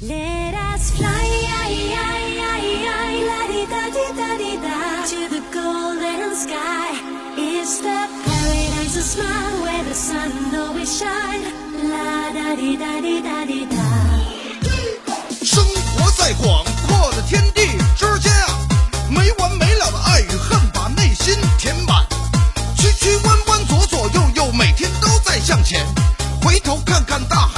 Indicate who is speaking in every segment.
Speaker 1: Let us fly，
Speaker 2: 生活在广阔的天地之间啊，没完没了的爱与恨把内心填满，曲曲弯弯，左左右右，每天都在向前。回头看看大海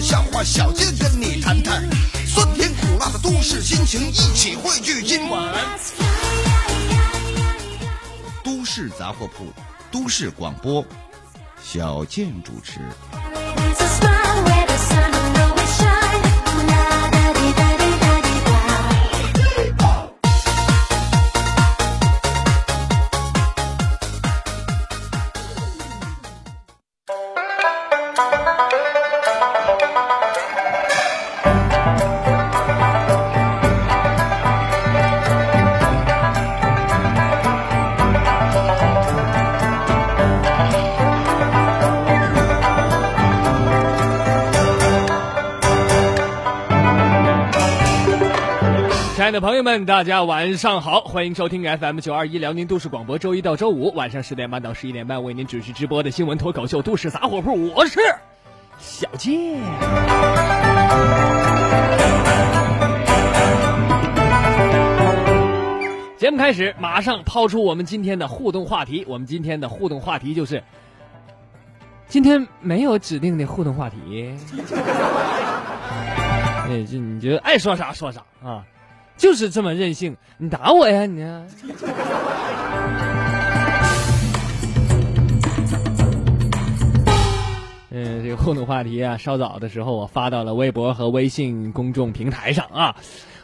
Speaker 2: 笑话，小健跟你谈谈酸甜苦辣的都市心情，一起汇聚今晚。
Speaker 3: 都市杂货铺，都市广播，小健主持。
Speaker 4: 爱的朋友们，大家晚上好，欢迎收听 FM 九二一辽宁都市广播，周一到周五晚上十点半到十一点半为您准时直播的新闻脱口秀《都市杂货铺》，我是小健。节目开始，马上抛出我们今天的互动话题。我们今天的互动话题就是，今天没有指定的互动话题。哎，就你就爱说啥说啥啊，就是这么任性。你打我呀你啊！嗯，这个互动话题啊，稍早的时候我发到了微博和微信公众平台上啊。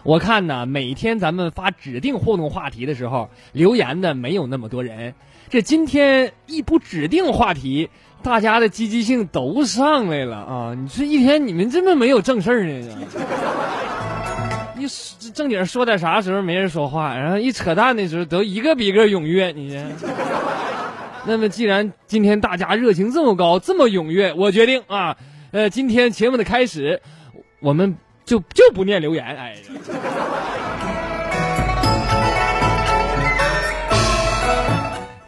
Speaker 4: 我看呢，每天咱们发指定互动话题的时候，留言的没有那么多人。这今天一不指定话题，大家的积极性都上来了啊！你说一天你们这么没有正事儿呢？一正经说点啥时候没人说话，然后一扯淡的时候都一个比一个踊跃，你这。那么既然今天大家热情这么高，这么踊跃，我决定啊，呃，今天节目的开始，我们就就不念留言，哎。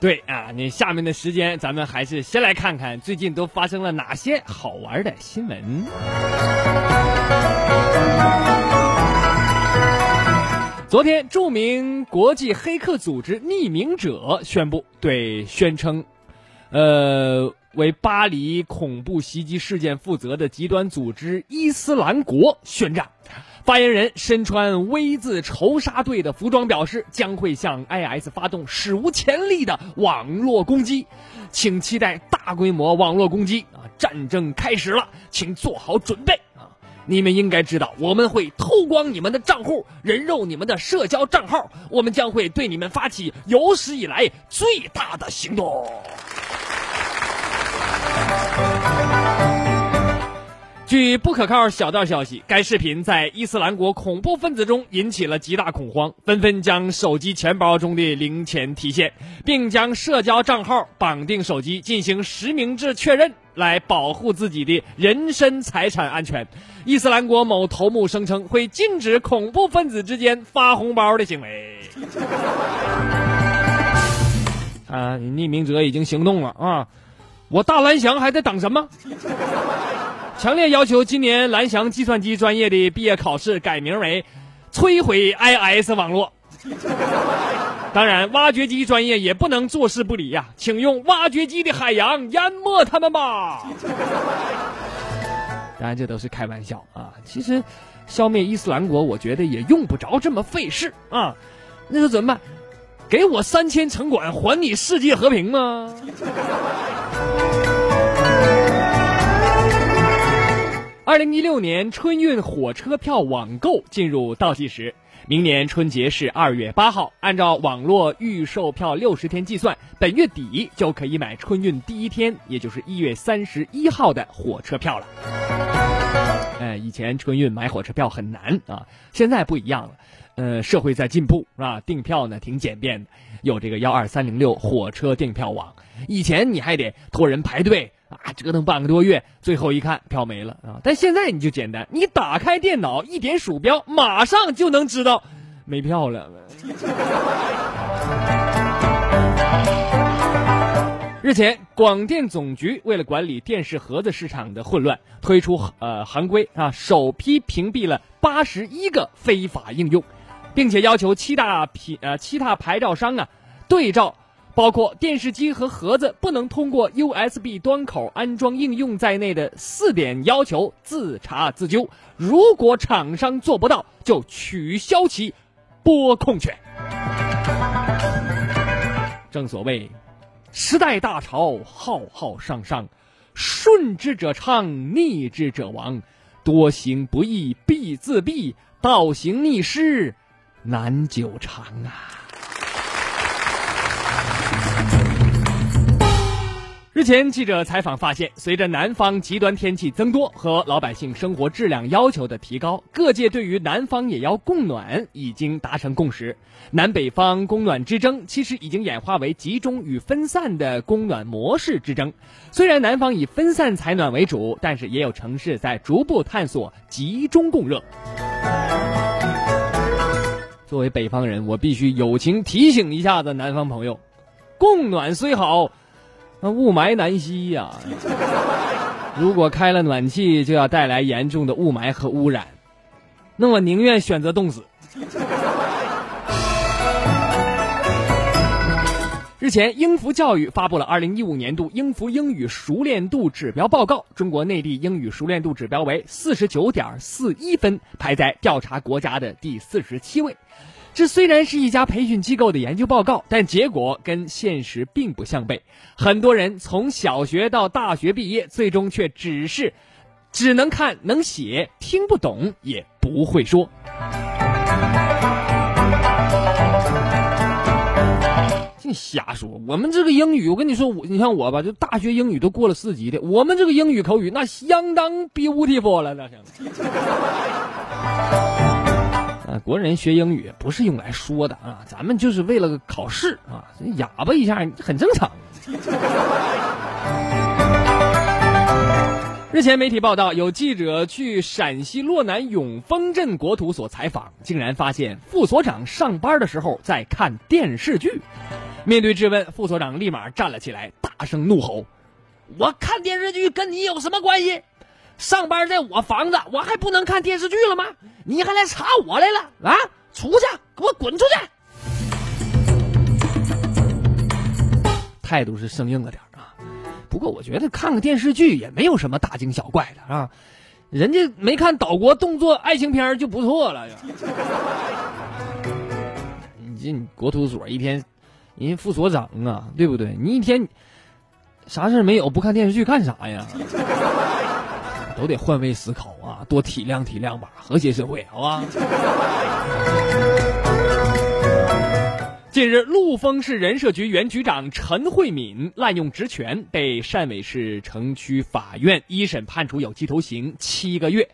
Speaker 4: 对啊，那下面的时间，咱们还是先来看看最近都发生了哪些好玩的新闻。昨天，著名国际黑客组织匿名者宣布对宣称，呃，为巴黎恐怖袭击事件负责的极端组织伊斯兰国宣战。发言人身穿 V 字仇杀队的服装表示，将会向 IS 发动史无前例的网络攻击，请期待大规模网络攻击啊！战争开始了，请做好准备！你们应该知道，我们会偷光你们的账户，人肉你们的社交账号，我们将会对你们发起有史以来最大的行动。据不可靠小道消息，该视频在伊斯兰国恐怖分子中引起了极大恐慌，纷纷将手机钱包中的零钱提现，并将社交账号绑定手机进行实名制确认，来保护自己的人身财产安全。伊斯兰国某头目声称会禁止恐怖分子之间发红包的行为。啊，匿名者已经行动了啊！我大蓝翔还在等什么？强烈要求今年蓝翔计算机专业的毕业考试改名为“摧毁 IS 网络”。当然，挖掘机专业也不能坐视不理呀、请用挖掘机的海洋淹没他们吧。当然，这都是开玩笑啊。其实，消灭伊斯兰国，我觉得也用不着这么费事啊。那就怎么办？给我三千城管，还你世界和平吗？二零一六年春运火车票网购进入倒计时，明年春节是二月八号，按照网络预售票六十天计算，本月底就可以买春运第一天，也就是一月三十一号的火车票了。哎，以前春运买火车票很难啊，现在不一样了。呃，社会在进步是吧？订票呢挺简便的，有这个幺二三零六火车订票网。以前你还得托人排队啊，折腾半个多月，最后一看票没了啊。但现在你就简单，你打开电脑，一点鼠标，马上就能知道没票了。日前，广电总局为了管理电视盒子市场的混乱，推出呃行规啊，首批屏蔽了八十一个非法应用。并且要求七大品呃七大牌照商啊对照，包括电视机和盒子不能通过 USB 端口安装应用在内的四点要求自查自纠。如果厂商做不到，就取消其播控权。正所谓，时代大潮浩浩上上，顺之者昌，逆之者亡。多行不义必自毙，倒行逆施。难久长啊！日前，记者采访发现，随着南方极端天气增多和老百姓生活质量要求的提高，各界对于南方也要供暖已经达成共识。南北方供暖之争其实已经演化为集中与分散的供暖模式之争。虽然南方以分散采暖为主，但是也有城市在逐步探索集中供热。作为北方人，我必须友情提醒一下子南方朋友：供暖虽好，那雾霾难吸呀。如果开了暖气，就要带来严重的雾霾和污染，那我宁愿选择冻死。日前，英孚教育发布了二零一五年度英孚英语熟练度指标报告，中国内地英语熟练度指标为四十九点四一分，排在调查国家的第四十七位。这虽然是一家培训机构的研究报告，但结果跟现实并不相悖。很多人从小学到大学毕业，最终却只是只能看能写，听不懂也不会说。净瞎说！我们这个英语，我跟你说，我你像我吧，就大学英语都过了四级的，我们这个英语口语那相当 beautiful 了，那是。国人学英语不是用来说的啊，咱们就是为了考试啊，哑巴一下很正常。日前，媒体报道，有记者去陕西洛南永丰镇国土所采访，竟然发现副所长上班的时候在看电视剧。面对质问，副所长立马站了起来，大声怒吼：“我看电视剧跟你有什么关系？上班在我房子，我还不能看电视剧了吗？你还来查我来了啊？出去，给我滚出去！”态度是生硬了点啊。不过我觉得看个电视剧也没有什么大惊小怪的啊，人家没看岛国动作爱情片就不错了呀。你这国土所一天，人副所长啊，对不对？你一天啥事没有，不看电视剧干啥呀？都得换位思考啊，多体谅体谅吧，和谐社会，好吧？近日，陆丰市人社局原局长陈慧敏滥用职权，被汕尾市城区法院一审判处有期徒刑七个月。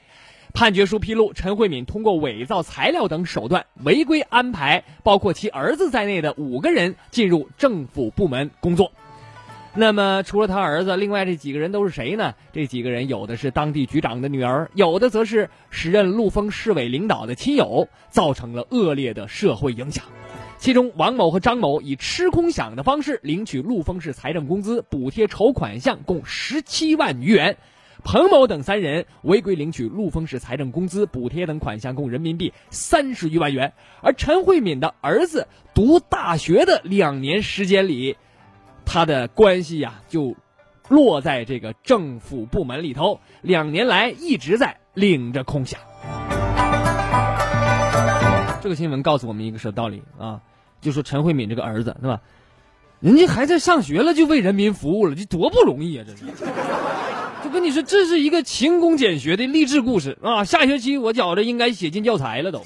Speaker 4: 判决书披露，陈慧敏通过伪造材料等手段，违规安排包括其儿子在内的五个人进入政府部门工作。那么，除了他儿子，另外这几个人都是谁呢？这几个人有的是当地局长的女儿，有的则是时任陆丰市委领导的亲友，造成了恶劣的社会影响。其中，王某和张某以吃空饷的方式领取陆丰市财政工资补贴筹款项共十七万余元；彭某等三人违规领取陆丰市财政工资补贴等款项共人民币三十余万元。而陈慧敏的儿子读大学的两年时间里，他的关系呀就落在这个政府部门里头，两年来一直在领着空饷。这个新闻告诉我们一个什么道理啊？就说陈慧敏这个儿子，对吧？人家还在上学了，就为人民服务了，这多不容易啊！这是，就跟你说，这是一个勤工俭学的励志故事啊！下学期我觉着应该写进教材了都。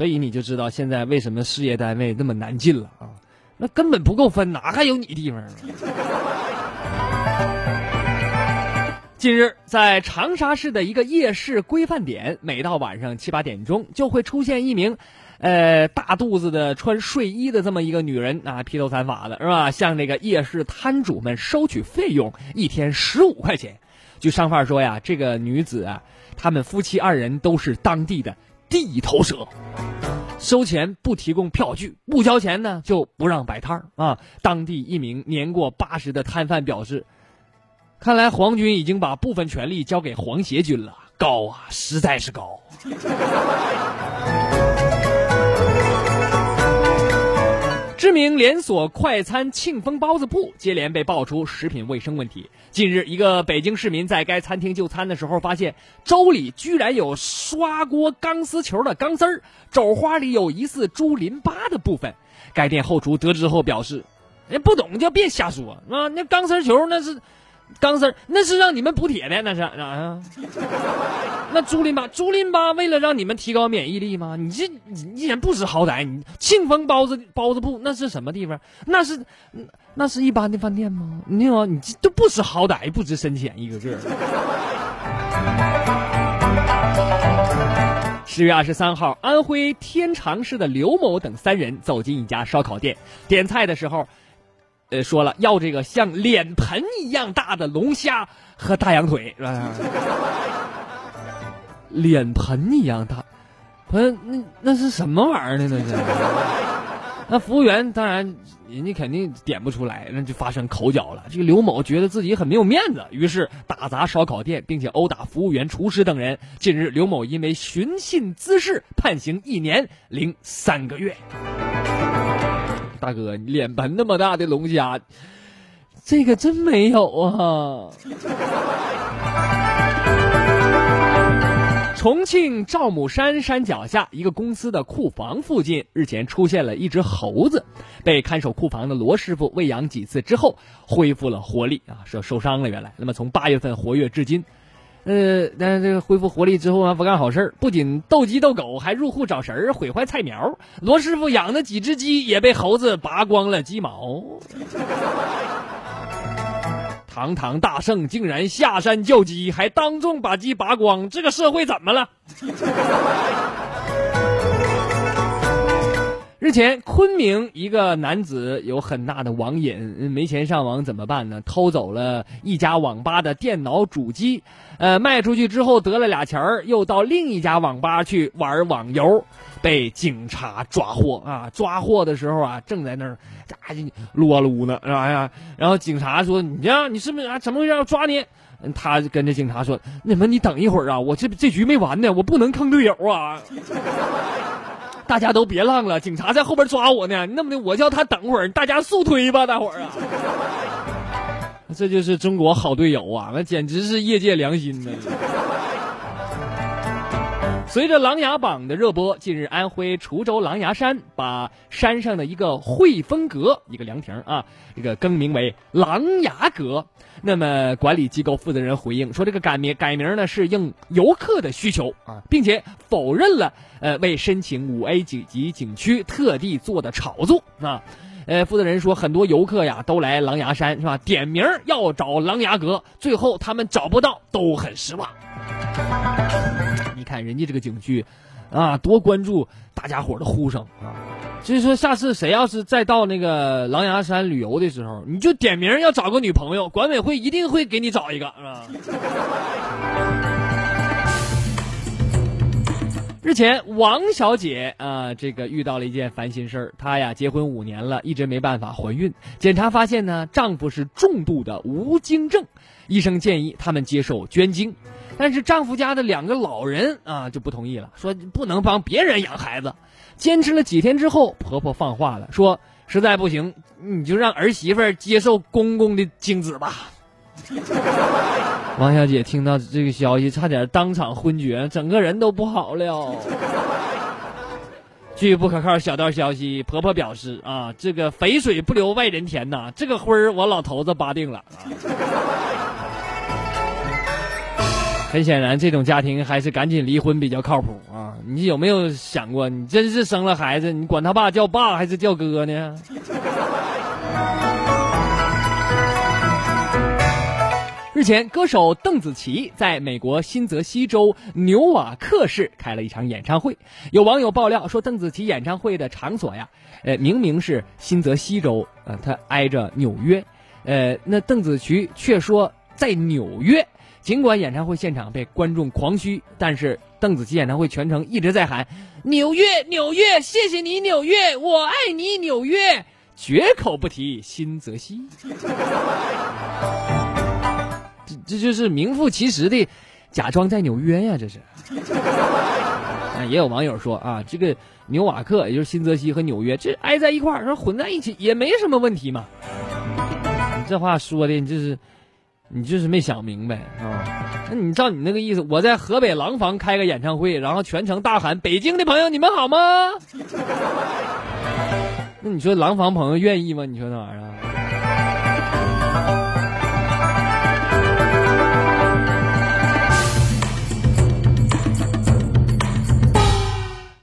Speaker 4: 所以你就知道现在为什么事业单位那么难进了啊？那根本不够分，哪还有你地方？近日，在长沙市的一个夜市规范点，每到晚上七八点钟，就会出现一名，呃，大肚子的穿睡衣的这么一个女人啊，披头散发的，是吧？向这个夜市摊主们收取费用，一天十五块钱。据商贩说呀，这个女子啊，他们夫妻二人都是当地的地头蛇，收钱不提供票据，不交钱呢就不让摆摊儿啊。当地一名年过八十的摊贩表示。看来皇军已经把部分权力交给皇协军了，高啊，实在是高。知名连锁快餐庆丰包子铺接连被爆出食品卫生问题。近日，一个北京市民在该餐厅就餐的时候，发现粥里居然有刷锅钢丝球的钢丝儿，肘花里有疑似猪淋巴的部分。该店后厨得知后表示：“人不懂就别瞎说啊，那钢丝球那是。”钢丝那是让你们补铁的，那是啊。那猪淋巴，猪淋巴为了让你们提高免疫力吗？你这你一点不知好歹！你庆丰包子包子铺那是什么地方？那是那是一般的饭店吗？你听你这都不知好歹，不知深浅，一个个。十月二十三号，安徽天长市的刘某等三人走进一家烧烤店，点菜的时候。呃，说了要这个像脸盆一样大的龙虾和大羊腿，是吧？脸盆一样大，盆那那是什么玩意儿呢？那是？那服务员当然人家肯定点不出来，那就发生口角了。这个刘某觉得自己很没有面子，于是打砸烧烤店，并且殴打服务员、厨师等人。近日，刘某因为寻衅滋事，判刑一年零三个月。大哥，脸盆那么大的龙虾，这个真没有啊！重庆赵母山山脚下一个公司的库房附近，日前出现了一只猴子，被看守库房的罗师傅喂养几次之后，恢复了活力啊，是受伤了原来。那么从八月份活跃至今。呃，但是这个恢复活力之后啊，不干好事不仅斗鸡斗狗，还入户找食儿，毁坏菜苗。罗师傅养的几只鸡也被猴子拔光了鸡毛。堂堂大圣竟然下山叫鸡，还当众把鸡拔光，这个社会怎么了？日前，昆明一个男子有很大的网瘾，没钱上网怎么办呢？偷走了一家网吧的电脑主机，呃，卖出去之后得了俩钱儿，又到另一家网吧去玩网游，被警察抓获啊！抓获的时候啊，正在那儿咋就撸撸呢，是吧呀？然后警察说：“你呀，你是不是啊？怎么回事？要抓你？”他跟着警察说：“你们你等一会儿啊，我这这局没完呢，我不能坑队友啊。”大家都别浪了，警察在后边抓我呢。那么的，我叫他等会儿，大家速推吧，大伙儿啊！这就是中国好队友啊，那简直是业界良心呢。随着《琅琊榜》的热播，近日安徽滁州琅琊山把山上的一个汇丰阁一个凉亭啊，这个更名为琅琊阁。那么管理机构负责人回应说，这个改名改名呢是应游客的需求啊，并且否认了呃为申请五 A 级级景区特地做的炒作啊。呃，负责人说，很多游客呀都来琅琊山是吧？点名要找琅琊阁，最后他们找不到，都很失望。你看人家这个景区，啊，多关注大家伙的呼声啊。所以说，下次谁要是再到那个狼牙山旅游的时候，你就点名要找个女朋友，管委会一定会给你找一个，是吧？日前，王小姐啊，这个遇到了一件烦心事儿。她呀，结婚五年了，一直没办法怀孕。检查发现呢，丈夫是重度的无精症，医生建议他们接受捐精，但是丈夫家的两个老人啊就不同意了，说不能帮别人养孩子。坚持了几天之后，婆婆放话了，说实在不行，你就让儿媳妇接受公公的精子吧。王小姐听到这个消息，差点当场昏厥，整个人都不好了。据不可靠小道消息，婆婆表示啊，这个肥水不流外人田呐，这个婚儿我老头子扒定了。很显然，这种家庭还是赶紧离婚比较靠谱啊！你有没有想过，你真是生了孩子，你管他爸叫爸还是叫哥呢？日前，歌手邓紫棋在美国新泽西州纽瓦克市开了一场演唱会。有网友爆料说，邓紫棋演唱会的场所呀，呃，明明是新泽西州，呃，它挨着纽约，呃，那邓紫棋却说在纽约。尽管演唱会现场被观众狂嘘，但是邓紫棋演唱会全程一直在喊“纽约，纽约，谢谢你，纽约，我爱你，纽约”，绝口不提新泽西。这这就是名副其实的假装在纽约呀！这是。啊，也有网友说啊，这个纽瓦克，也就是新泽西和纽约，这挨在一块儿，说混在一起也没什么问题嘛。你这话说的，你这是，你就是没想明白啊。那你照你那个意思，我在河北廊坊开个演唱会，然后全程大喊“北京的朋友，你们好吗？” 那你说廊坊朋友愿意吗？你说那玩意儿？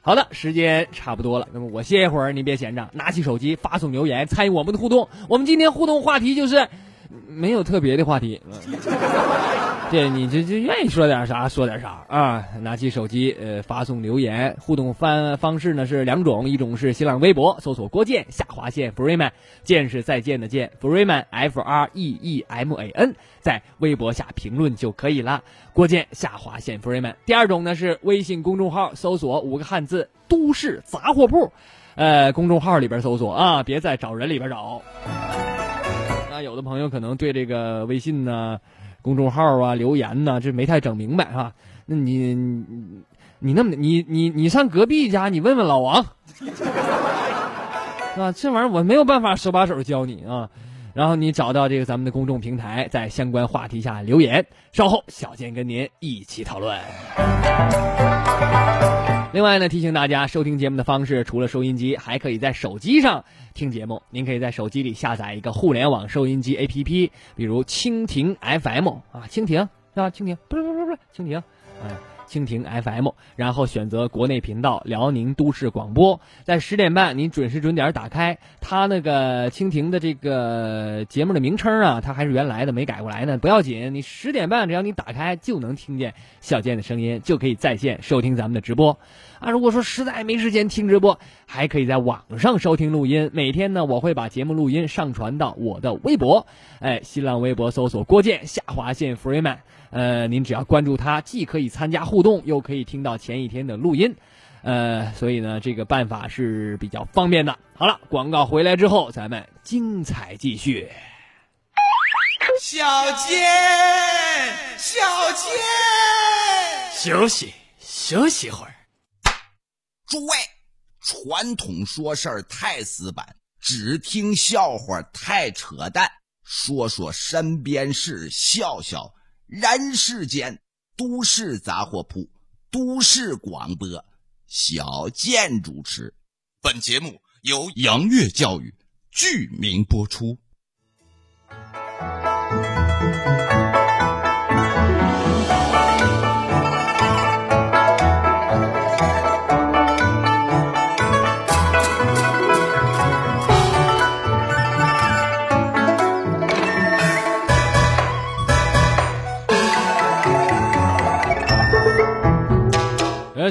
Speaker 4: 好的，时间差不多了，那么我歇一会儿，你别闲着，拿起手机发送留言参与我们的互动。我们今天互动话题就是没有特别的话题。这，你这这愿意说点啥说点啥啊！拿起手机，呃，发送留言，互动方方式呢是两种，一种是新浪微博搜索郭建下划线 Freeman，见是再见的见，Freeman F R E E M A N，在微博下评论就可以了。郭建下划线 Freeman。第二种呢是微信公众号搜索五个汉字“都市杂货铺”，呃，公众号里边搜索啊，别在找人里边找。那有的朋友可能对这个微信呢。公众号啊，留言呐，这没太整明白哈。那你你那么你你你上隔壁家，你问问老王，啊，这玩意儿我没有办法手把手教你啊。然后你找到这个咱们的公众平台，在相关话题下留言，稍后小健跟您一起讨论。另外呢，提醒大家收听节目的方式，除了收音机，还可以在手机上听节目。您可以在手机里下载一个互联网收音机 APP，比如蜻蜓 FM 啊，蜻蜓啊？蜻蜓不是不是不是蜻蜓，嗯。蜻蜓 FM，然后选择国内频道辽宁都市广播，在十点半您准时准点打开它那个蜻蜓的这个节目的名称啊，它还是原来的没改过来呢，不要紧，你十点半只要你打开就能听见小健的声音，就可以在线收听咱们的直播。啊。如果说实在没时间听直播，还可以在网上收听录音。每天呢，我会把节目录音上传到我的微博，哎，新浪微博搜索郭健下划线 Freeman。呃，您只要关注他，既可以参加互动，又可以听到前一天的录音，呃，所以呢，这个办法是比较方便的。好了，广告回来之后，咱们精彩继续。
Speaker 2: 小健，小健，
Speaker 4: 休息休息会儿。
Speaker 3: 诸位，传统说事儿太死板，只听笑话太扯淡，说说身边事，笑笑。人世间，都市杂货铺，都市广播，小健主持。本节目由杨乐教育剧名播出。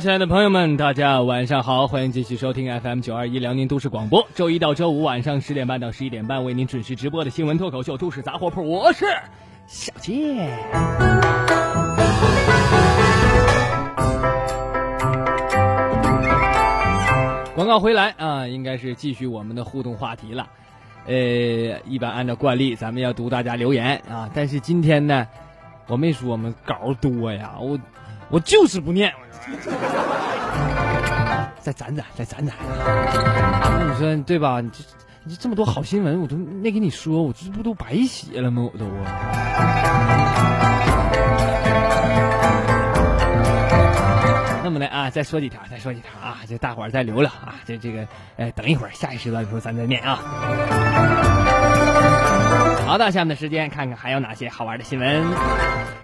Speaker 4: 亲爱的朋友们，大家晚上好，欢迎继续收听 FM 九二一辽宁都市广播。周一到周五晚上十点半到十一点半，为您准时直播的新闻脱口秀《都市杂货铺》，我是小健。广告回来啊，应该是继续我们的互动话题了。呃，一般按照惯例，咱们要读大家留言啊，但是今天呢，我没说我们稿多呀，我我就是不念。再攒攒，再攒攒。那你说对吧？你这你这么多好新闻，我都没给你说，我这不都白写了吗？我都。那么的啊，再说几条，再说几条啊，这大伙儿再留留啊，这这个，哎，等一会儿下一时段的时候咱再念啊。好的，下面的时间看看还有哪些好玩的新闻。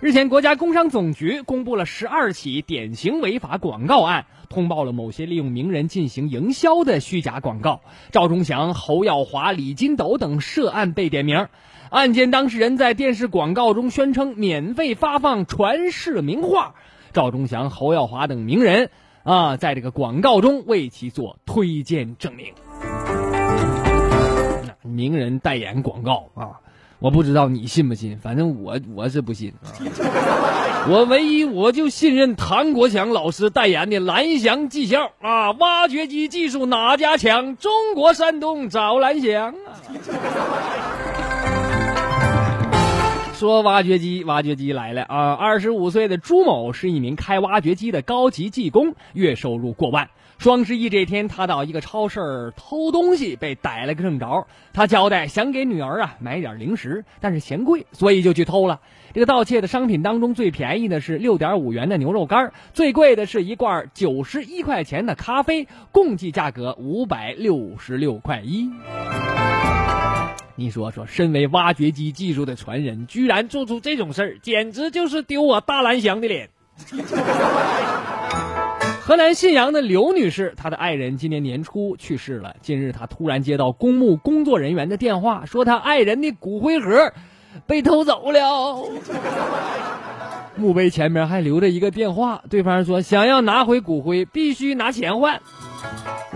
Speaker 4: 日前，国家工商总局公布了十二起典型违法广告案，通报了某些利用名人进行营销的虚假广告。赵忠祥、侯耀华、李金斗等涉案被点名。案件当事人在电视广告中宣称免费发放传世名画，赵忠祥、侯耀华等名人啊，在这个广告中为其做推荐证明。名人代言广告啊！我不知道你信不信，反正我我是不信啊。我唯一我就信任唐国强老师代言的蓝翔技校啊，挖掘机技术哪家强？中国山东找蓝翔啊。说挖掘机，挖掘机来了啊！二十五岁的朱某是一名开挖掘机的高级技工，月收入过万。双十一这天，他到一个超市偷东西，被逮了个正着。他交代想给女儿啊买点零食，但是嫌贵，所以就去偷了。这个盗窃的商品当中，最便宜的是六点五元的牛肉干，最贵的是一罐九十一块钱的咖啡，共计价格五百六十六块一。你说说，身为挖掘机技术的传人，居然做出这种事儿，简直就是丢我大蓝翔的脸。河南信阳的刘女士，她的爱人今年年初去世了。近日，她突然接到公墓工作人员的电话，说她爱人的骨灰盒被偷走了。墓碑前面还留着一个电话，对方说想要拿回骨灰，必须拿钱换。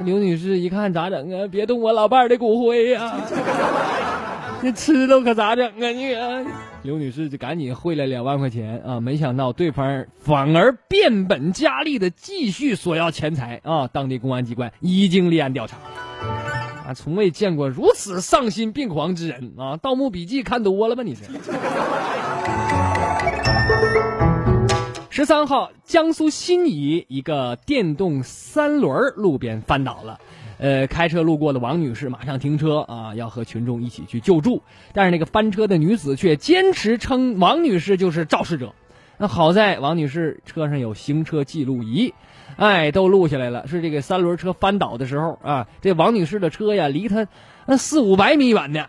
Speaker 4: 刘女士一看咋整啊？别动我老伴儿的骨灰呀！这吃了可咋整啊你？刘女士就赶紧汇了两万块钱啊，没想到对方反而变本加厉的继续索要钱财啊！当地公安机关已经立案调查。啊，从未见过如此丧心病狂之人啊！《盗墓笔记》看多了吧你是？十三号，江苏新沂一个电动三轮路边翻倒了。呃，开车路过的王女士马上停车啊，要和群众一起去救助。但是那个翻车的女子却坚持称王女士就是肇事者。那好在王女士车上有行车记录仪，哎，都录下来了。是这个三轮车翻倒的时候啊，这王女士的车呀离她那四五百米远呢。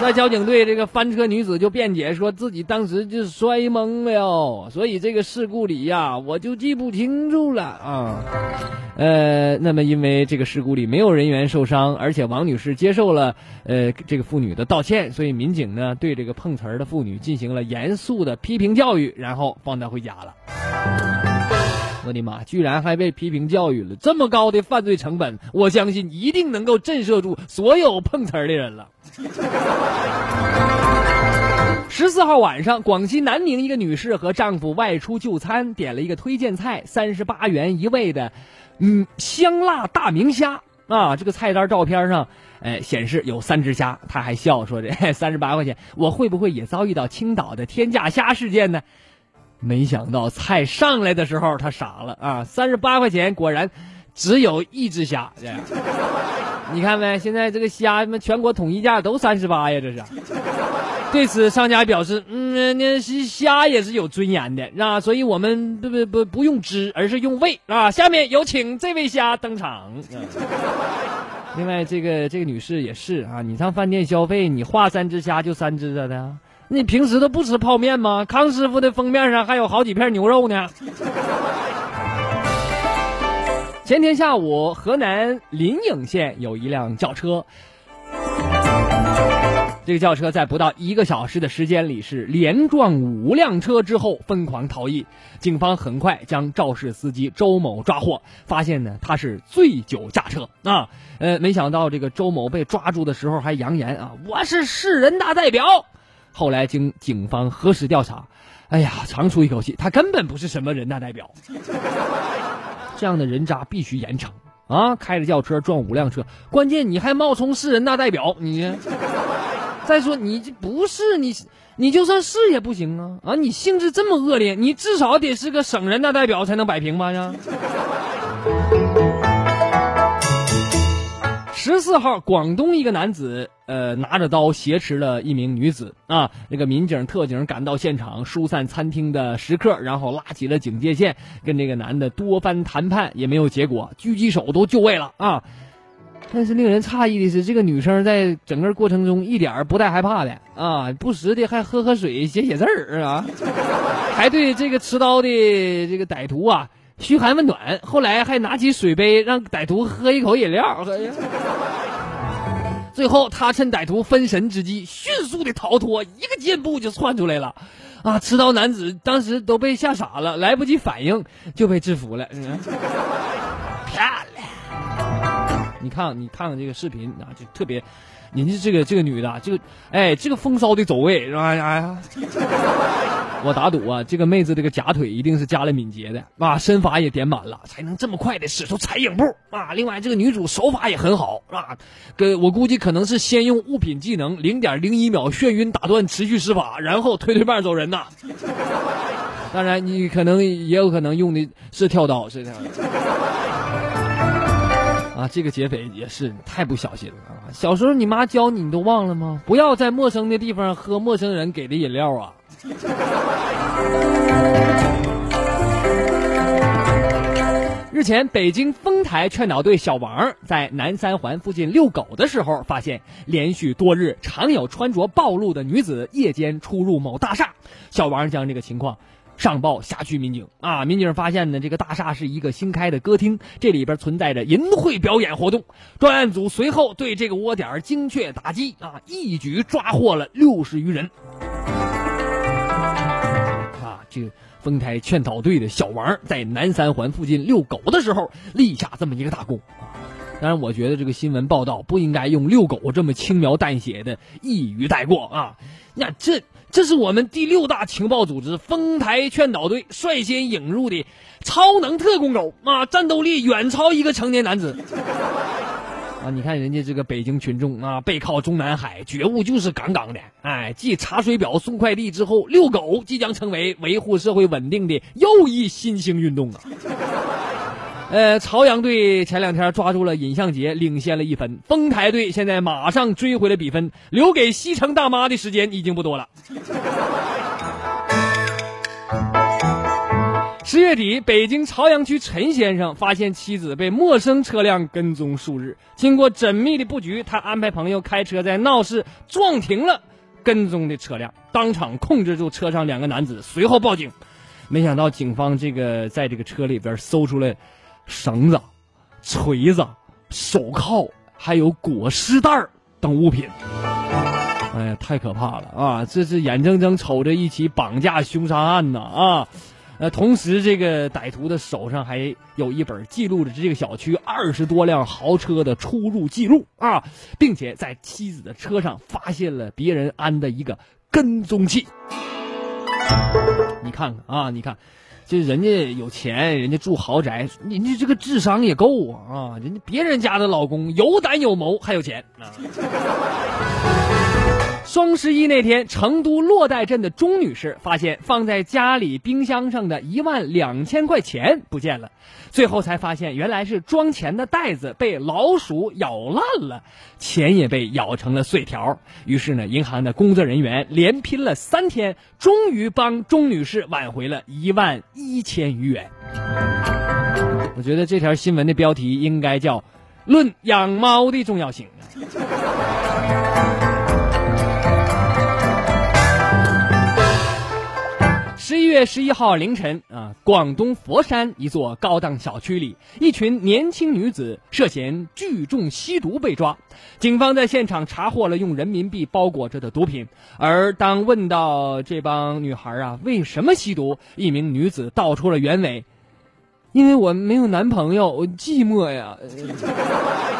Speaker 4: 那交警队，这个翻车女子就辩解说自己当时就摔懵了，所以这个事故里呀，我就记不清楚了啊。呃，那么因为这个事故里没有人员受伤，而且王女士接受了呃这个妇女的道歉，所以民警呢对这个碰瓷儿的妇女进行了严肃的批评教育，然后放她回家了。我的妈，居然还被批评教育了！这么高的犯罪成本，我相信一定能够震慑住所有碰瓷儿的人了。十四号晚上，广西南宁一个女士和丈夫外出就餐，点了一个推荐菜，三十八元一位的，嗯，香辣大明虾啊。这个菜单照片上，哎，显示有三只虾，她还笑说：“这三十八块钱，我会不会也遭遇到青岛的天价虾事件呢？”没想到菜上来的时候，他傻了啊！三十八块钱，果然只有一只虾。这样，你看没？现在这个虾，全国统一价都三十八呀！这是。对此，商家表示：“嗯，那虾也是有尊严的，啊，所以我们不不不不用汁，而是用味啊。”下面有请这位虾登场。另外，这个这个女士也是啊，你上饭店消费，你画三只虾就三只的。你平时都不吃泡面吗？康师傅的封面上还有好几片牛肉呢。前天下午，河南临颍县有一辆轿车，这个轿车在不到一个小时的时间里是连撞五辆车之后疯狂逃逸。警方很快将肇事司机周某抓获，发现呢他是醉酒驾车啊。呃，没想到这个周某被抓住的时候还扬言啊，我是市人大代表。后来经警方核实调查，哎呀，长出一口气，他根本不是什么人大代表。这样的人渣必须严惩啊！开着轿车撞五辆车，关键你还冒充市人大代表，你。再说你这不是你，你就算是也不行啊！啊，你性质这么恶劣，你至少得是个省人大代表才能摆平吧呀？十四号，广东一个男子，呃，拿着刀挟持了一名女子啊。那个民警、特警赶到现场，疏散餐厅的食客，然后拉起了警戒线，跟这个男的多番谈判也没有结果，狙击手都就位了啊。但是令人诧异的是，这个女生在整个过程中一点儿不带害怕的啊，不时的还喝喝水、写写字儿啊，还对这个持刀的这个歹徒啊嘘寒问暖。后来还拿起水杯让歹徒喝一口饮料。最后，他趁歹徒分神之际，迅速的逃脱，一个箭步就窜出来了。啊，持刀男子当时都被吓傻了，来不及反应就被制服了。嗯 漂亮！你看，你看看这个视频啊，就特别，人家这个这个女的，这个哎，这个风骚的走位是吧？哎呀，我打赌啊，这个妹子这个假腿一定是加了敏捷的啊，身法也点满了，才能这么快的使出踩影步啊。另外，这个女主手法也很好啊，跟我估计可能是先用物品技能零点零一秒眩晕打断持续施法，然后推推半走人呐。当然，你可能也有可能用的是跳刀，是这样的。这个劫匪也是太不小心了啊！小时候你妈教你，你都忘了吗？不要在陌生的地方喝陌生人给的饮料啊！日前，北京丰台劝导队小王在南三环附近遛狗的时候，发现连续多日常有穿着暴露的女子夜间出入某大厦。小王将这个情况上报辖区民警啊，民警发现呢，这个大厦是一个新开的歌厅，这里边存在着淫秽表演活动。专案组随后对这个窝点精确打击啊，一举抓获了六十余人。啊，这个丰台劝导队的小王在南三环附近遛狗的时候立下这么一个大功啊。当然，我觉得这个新闻报道不应该用遛狗这么轻描淡写的一语带过啊。那这这是我们第六大情报组织丰台劝导队率先引入的超能特工狗啊，战斗力远超一个成年男子。啊，你看人家这个北京群众啊，背靠中南海，觉悟就是杠杠的。哎，继查水表、送快递之后，遛狗即将成为维护社会稳定的又一新兴运动啊。呃，朝阳队前两天抓住了尹相杰，领先了一分。丰台队现在马上追回了比分，留给西城大妈的时间已经不多了。十月底，北京朝阳区陈先生发现妻子被陌生车辆跟踪数日，经过缜密的布局，他安排朋友开车在闹市撞停了跟踪的车辆，当场控制住车上两个男子，随后报警。没想到警方这个在这个车里边搜出了绳子、锤子、手铐，还有裹尸袋等物品。哎呀，太可怕了啊！这是眼睁睁瞅着一起绑架凶杀案呢啊！呃，同时这个歹徒的手上还有一本记录着这个小区二十多辆豪车的出入记录啊，并且在妻子的车上发现了别人安的一个跟踪器。你看看啊，你看，这人家有钱，人家住豪宅，人家这个智商也够啊啊！人家别人家的老公有胆有谋，还有钱啊。双十一那天，成都洛带镇的钟女士发现放在家里冰箱上的一万两千块钱不见了，最后才发现原来是装钱的袋子被老鼠咬烂了，钱也被咬成了碎条。于是呢，银行的工作人员连拼了三天，终于帮钟女士挽回了一万一千余元。我觉得这条新闻的标题应该叫“论养猫的重要性”。十一月十一号凌晨啊，广东佛山一座高档小区里，一群年轻女子涉嫌聚众吸毒被抓。警方在现场查获了用人民币包裹着的毒品。而当问到这帮女孩啊为什么吸毒，一名女子道出了原委：“因为我没有男朋友，寂寞呀。”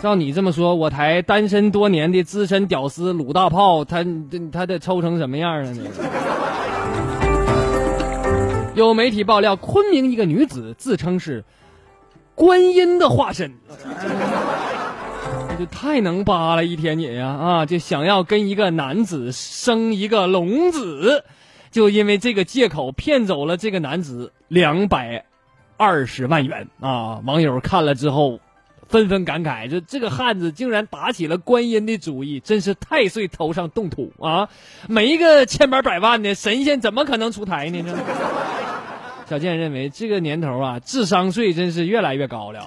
Speaker 4: 照你这么说，我台单身多年的资深屌丝鲁大炮，他他得抽成什么样啊？有媒体爆料，昆明一个女子自称是观音的化身，这太能扒了，一天你呀啊，就想要跟一个男子生一个龙子，就因为这个借口骗走了这个男子两百二十万元啊！网友看了之后。纷纷感慨：“这这个汉子竟然打起了观音的主意，真是太岁头上动土啊！没个千八百万的神仙，怎么可能出台呢？这 小健认为这个年头啊，智商税真是越来越高了。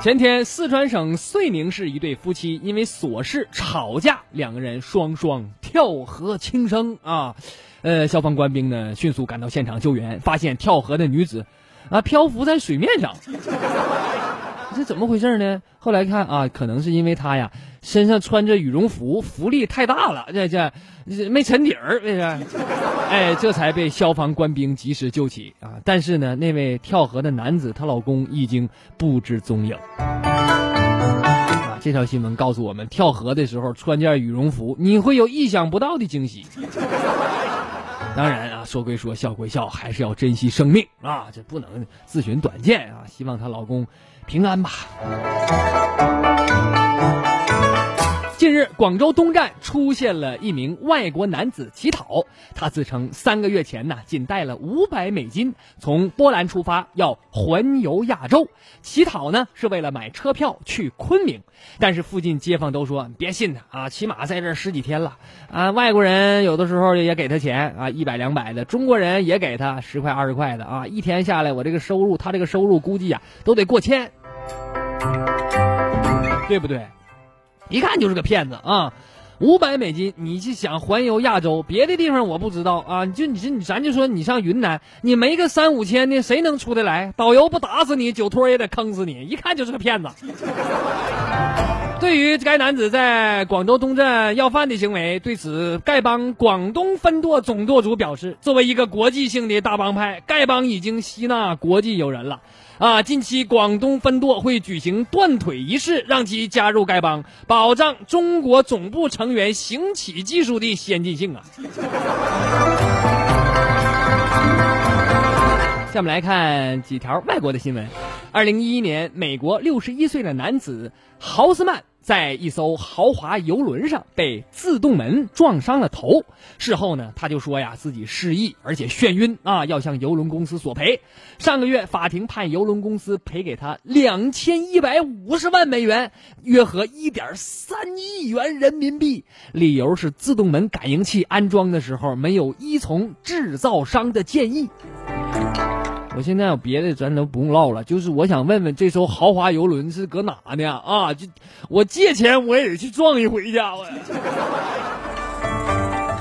Speaker 4: 前天，四川省遂宁市一对夫妻因为琐事吵架，两个人双双跳河轻生啊！呃，消防官兵呢迅速赶到现场救援，发现跳河的女子啊漂浮在水面上，这怎么回事呢？后来看啊，可能是因为他呀身上穿着羽绒服，浮力太大了，这这没沉底儿，这是，哎，这才被消防官兵及时救起啊！但是呢，那位跳河的男子，她老公已经不知踪影。啊，这条新闻告诉我们，跳河的时候穿件羽绒服，你会有意想不到的惊喜。当然啊，说归说，笑归笑，还是要珍惜生命啊！这不能自寻短见啊！希望她老公平安吧。近日，广州东站出现了一名外国男子乞讨。他自称三个月前呢，仅带了五百美金，从波兰出发，要环游亚洲。乞讨呢，是为了买车票去昆明。但是附近街坊都说别信他啊，起码在这十几天了啊。外国人有的时候也给他钱啊，一百两百的；中国人也给他十块二十块的啊。一天下来，我这个收入，他这个收入估计呀，都得过千，对不对？一看就是个骗子啊！五百美金，你去想环游亚洲？别的地方我不知道啊。就你这，你咱就说你上云南，你没个三五千的，谁能出得来？导游不打死你，酒托也得坑死你。一看就是个骗子。对于该男子在广州东站要饭的行为，对此丐帮广东分舵总舵主表示，作为一个国际性的大帮派，丐帮已经吸纳国际友人了。啊，近期广东分舵会举行断腿仪式，让其加入丐帮，保障中国总部成员行乞技术的先进性啊。下面来看几条外国的新闻。二零一一年，美国六十一岁的男子豪斯曼在一艘豪华游轮上被自动门撞伤了头。事后呢，他就说呀，自己失忆，而且眩晕啊，要向游轮公司索赔。上个月，法庭判游轮公司赔给他两千一百五十万美元，约合一点三亿元人民币。理由是自动门感应器安装的时候没有依从制造商的建议。我现在有别的，咱都不用唠了。就是我想问问，这艘豪华游轮是搁哪呢？啊，就我借钱我也得去撞一回，家。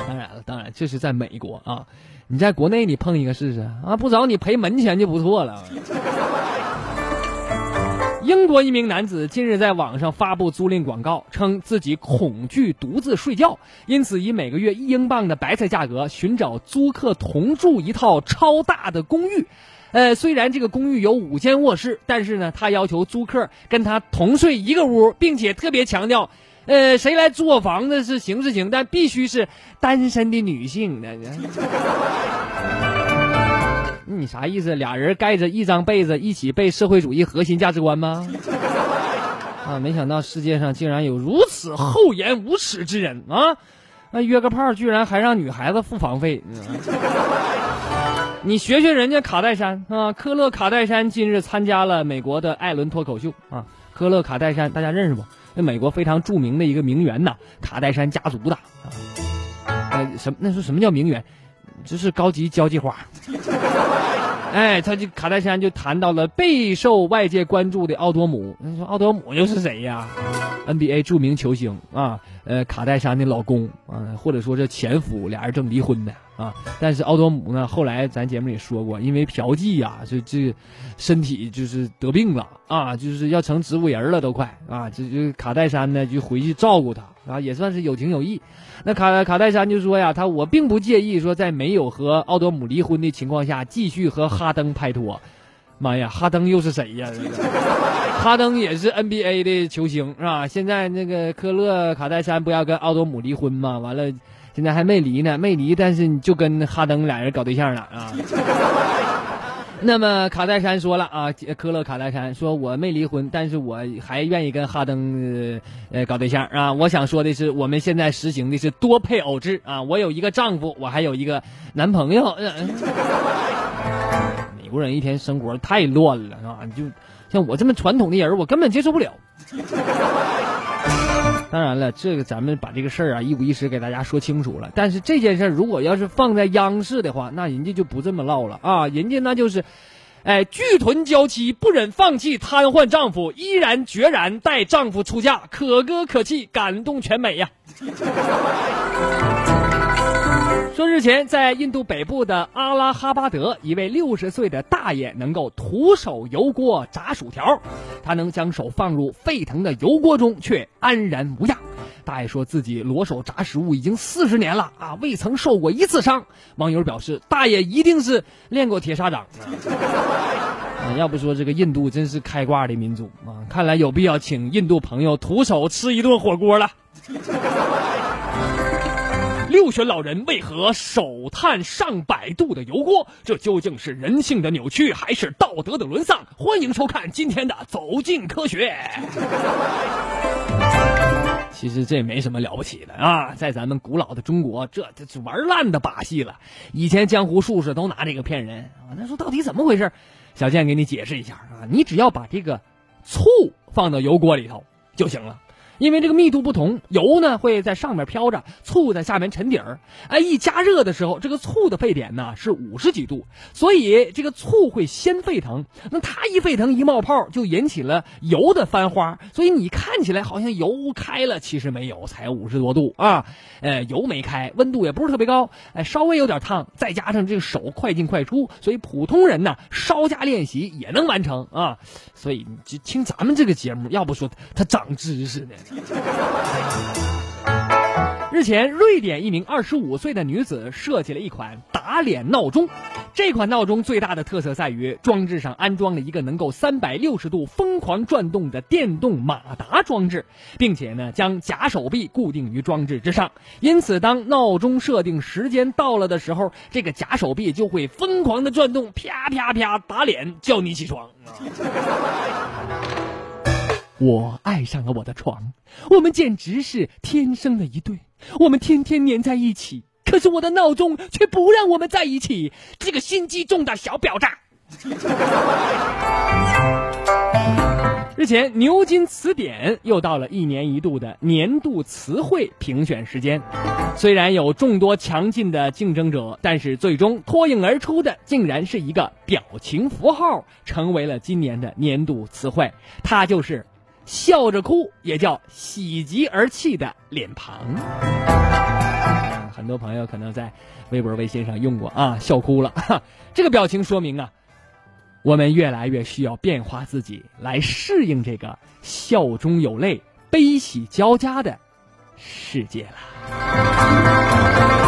Speaker 4: 当然了，当然这是在美国啊。你在国内你碰一个试试啊，不找你赔门钱就不错了。英国一名男子近日在网上发布租赁广告，称自己恐惧独自睡觉，因此以每个月一英镑的白菜价格寻找租客同住一套超大的公寓。呃，虽然这个公寓有五间卧室，但是呢，他要求租客跟他同睡一个屋，并且特别强调，呃，谁来租我房子是行是行，但必须是单身的女性。你啥意思？俩人盖着一张被子，一起背社会主义核心价值观吗？啊，没想到世界上竟然有如此厚颜无耻之人啊！那约个炮居然还让女孩子付房费，你学学人家卡戴珊啊！科勒卡戴珊近日参加了美国的艾伦脱口秀啊！科勒卡戴珊大家认识不？那美国非常著名的一个名媛呐，卡戴珊家族的啊！呃，什那是什么叫名媛？就是高级交际花。哎，他就卡戴珊就谈到了备受外界关注的奥多姆。你说奥多姆又是谁呀？NBA 著名球星啊，呃，卡戴珊的老公啊，或者说这前夫，俩人正离婚呢啊。但是奥多姆呢，后来咱节目里说过，因为嫖妓呀，就这身体就是得病了啊，就是要成植物人了都快啊。这就卡戴珊呢就回去照顾他啊，也算是有情有义。那卡卡戴珊就说呀，他我并不介意说在没有和奥多姆离婚的情况下继续和哈登拍拖。妈呀，哈登又是谁呀？哈登也是 NBA 的球星是吧？现在那个科勒卡戴珊不要跟奥多姆离婚吗？完了，现在还没离呢，没离，但是你就跟哈登俩人搞对象了啊。那么卡戴珊说了啊，科勒卡戴珊说：“我没离婚，但是我还愿意跟哈登呃搞对象啊。我想说的是，我们现在实行的是多配偶制啊。我有一个丈夫，我还有一个男朋友。美国人一天生活太乱了啊！就像我这么传统的人，我根本接受不了。当然了，这个咱们把这个事儿啊一五一十给大家说清楚了。但是这件事儿如果要是放在央视的话，那人家就不这么唠了啊，人家那就是，哎，巨臀娇妻不忍放弃瘫痪丈夫，依然决然带丈夫出嫁，可歌可泣，感动全美呀。说日前，在印度北部的阿拉哈巴德，一位六十岁的大爷能够徒手油锅炸薯条，他能将手放入沸腾的油锅中，却安然无恙。大爷说自己裸手炸食物已经四十年了啊，未曾受过一次伤。网友表示，大爷一定是练过铁砂掌啊！要不说这个印度真是开挂的民族啊！看来有必要请印度朋友徒手吃一顿火锅了。六旬老人为何手探上百度的油锅？这究竟是人性的扭曲，还是道德的沦丧？欢迎收看今天的《走进科学》。其实这没什么了不起的啊，在咱们古老的中国，这这是玩烂的把戏了。以前江湖术士都拿这个骗人啊。那说到底怎么回事？小健给你解释一下啊，你只要把这个醋放到油锅里头就行了。因为这个密度不同，油呢会在上面飘着，醋在下面沉底儿。哎，一加热的时候，这个醋的沸点呢是五十几度，所以这个醋会先沸腾。那它一沸腾一冒泡，就引起了油的翻花。所以你看起来好像油开了，其实没有，才五十多度啊。呃，油没开，温度也不是特别高，哎，稍微有点烫，再加上这个手快进快出，所以普通人呢稍加练习也能完成啊。所以你就听咱们这个节目，要不说他长知识呢。日前，瑞典一名二十五岁的女子设计了一款打脸闹钟。这款闹钟最大的特色在于装置上安装了一个能够三百六十度疯狂转动的电动马达装置，并且呢将假手臂固定于装置之上。因此，当闹钟设定时间到了的时候，这个假手臂就会疯狂的转动，啪啪啪打脸，叫你起床。我爱上了我的床，我们简直是天生的一对，我们天天黏在一起。可是我的闹钟却不让我们在一起，这个心机重的小婊子。日前，牛津词典又到了一年一度的年度词汇评选时间。虽然有众多强劲的竞争者，但是最终脱颖而出的，竟然是一个表情符号，成为了今年的年度词汇。它就是笑着哭，也叫喜极而泣的脸庞。很多朋友可能在微博、微信上用过啊，笑哭了。这个表情说明啊。我们越来越需要变化自己，来适应这个笑中有泪、悲喜交加的世界了。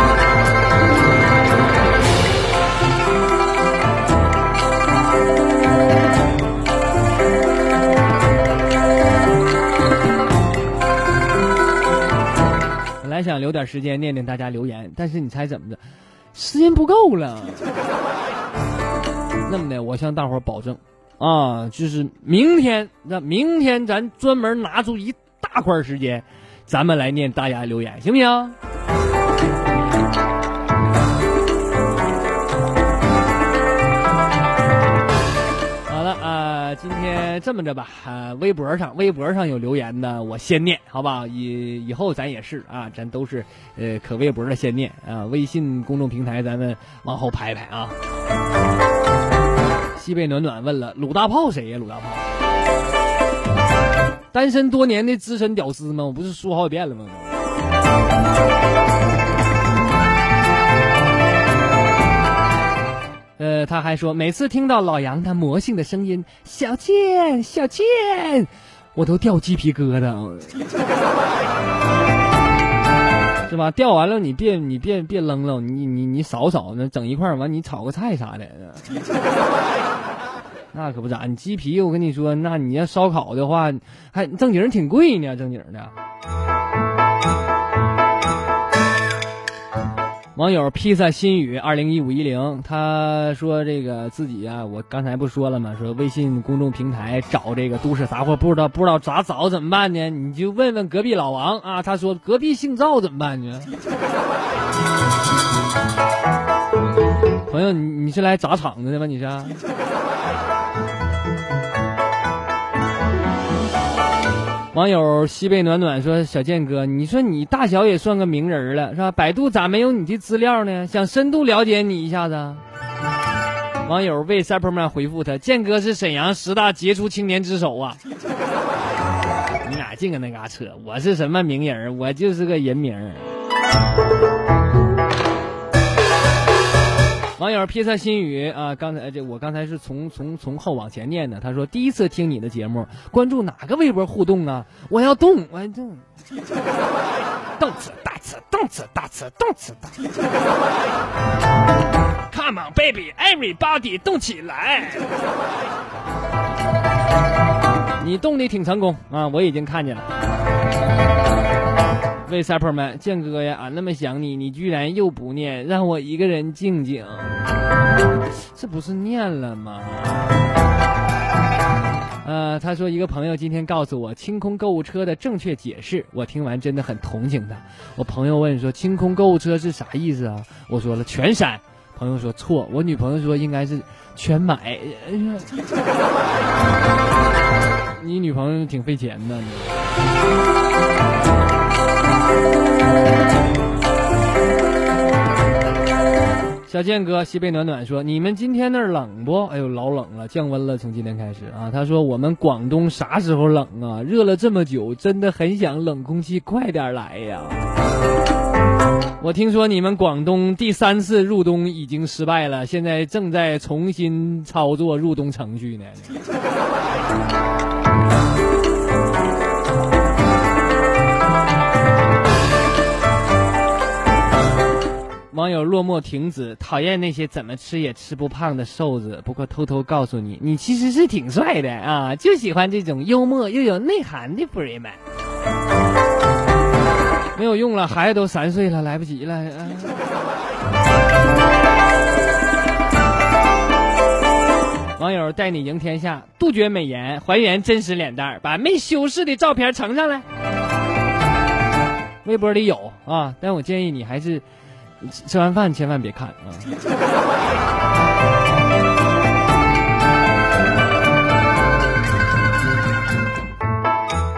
Speaker 4: 还想留点时间念念大家留言，但是你猜怎么着？时间不够了。那么的，我向大伙保证，啊，就是明天，那明天咱专门拿出一大块时间，咱们来念大家留言，行不行？这么着吧，啊，微博上微博上有留言的，我先念，好吧？以以后咱也是啊，咱都是呃，可微博的先念啊，微信公众平台咱们往后排排啊。西北暖暖问了：“鲁大炮谁呀？鲁大炮，单身多年的资深屌丝吗？我不是说好几遍了吗？”呃，他还说，每次听到老杨他魔性的声音，小倩，小倩，我都掉鸡皮疙瘩，是吧？掉完了你别你别别扔了，你你你扫扫，那整一块完你炒个菜啥的。那可不咋，你鸡皮我跟你说，那你要烧烤的话，还正经挺贵呢，正经的。网友披萨心语二零一五一零，他说这个自己啊，我刚才不说了吗？说微信公众平台找这个都市杂货，不知道不知道咋找怎么办呢？你就问问隔壁老王啊，他说隔壁姓赵怎么办呢？朋友，你你是来砸场子的吗？你是？网友西北暖暖说：“小健哥，你说你大小也算个名人了，是吧？百度咋没有你的资料呢？想深度了解你一下子。”网友为 Superman 回复他：“健哥是沈阳十大杰出青年之首啊！” 你俩净搁那嘎扯，我是什么名人？我就是个人名。网友披萨心语啊，刚才这我刚才是从从从后往前念的。他说第一次听你的节目，关注哪个微博互动啊？我要动，我要动，动次大次，动次大次，动次大次。Come on baby, everybody，动起来！你动的挺成功啊，我已经看见了。为 Superman 健哥呀，俺那么想你，你居然又不念，让我一个人静静。这不是念了吗？呃，他说一个朋友今天告诉我清空购物车的正确解释，我听完真的很同情他。我朋友问说清空购物车是啥意思啊？我说了全删。朋友说错，我女朋友说应该是全买。你女朋友挺费钱的。小健哥，西北暖暖说：“你们今天那儿冷不？哎呦，老冷了，降温了，从今天开始啊。”他说：“我们广东啥时候冷啊？热了这么久，真的很想冷空气快点来呀。”我听说你们广东第三次入冬已经失败了，现在正在重新操作入冬程序呢。网友落寞停止讨厌那些怎么吃也吃不胖的瘦子，不过偷偷告诉你，你其实是挺帅的啊！就喜欢这种幽默又有内涵的 free man。没有用了，孩子都三岁了，来不及了。网友带你赢天下，杜绝美颜，还原真实脸蛋，把没修饰的照片呈上来。微博里有啊，但我建议你还是。吃完饭千万别看啊！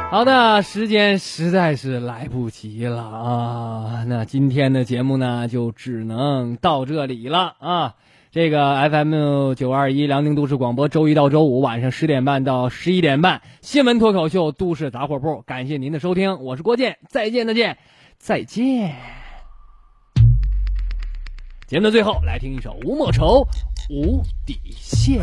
Speaker 4: 好的，时间实在是来不及了啊！那今天的节目呢，就只能到这里了啊！这个 FM 九二一辽宁都市广播，周一到周五晚上十点半到十一点半，新闻脱口秀《都市杂货铺》，感谢您的收听，我是郭健，再见，再见，再见。节目的最后，来听一首《吴莫愁无底线》。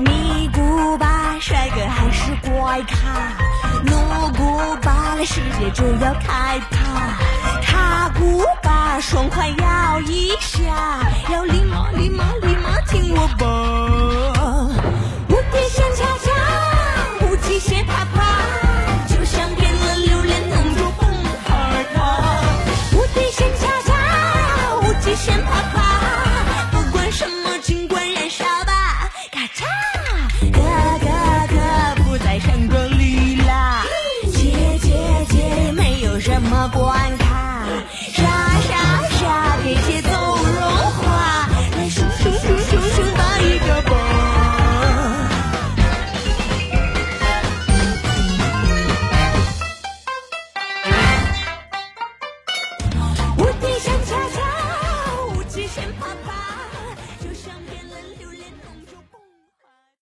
Speaker 1: 你古巴帅哥还是怪咖，我古巴那世界就要开趴，他
Speaker 5: 古巴爽快摇一
Speaker 1: 下，要礼貌礼貌
Speaker 5: 礼貌听
Speaker 1: 我
Speaker 5: 吧。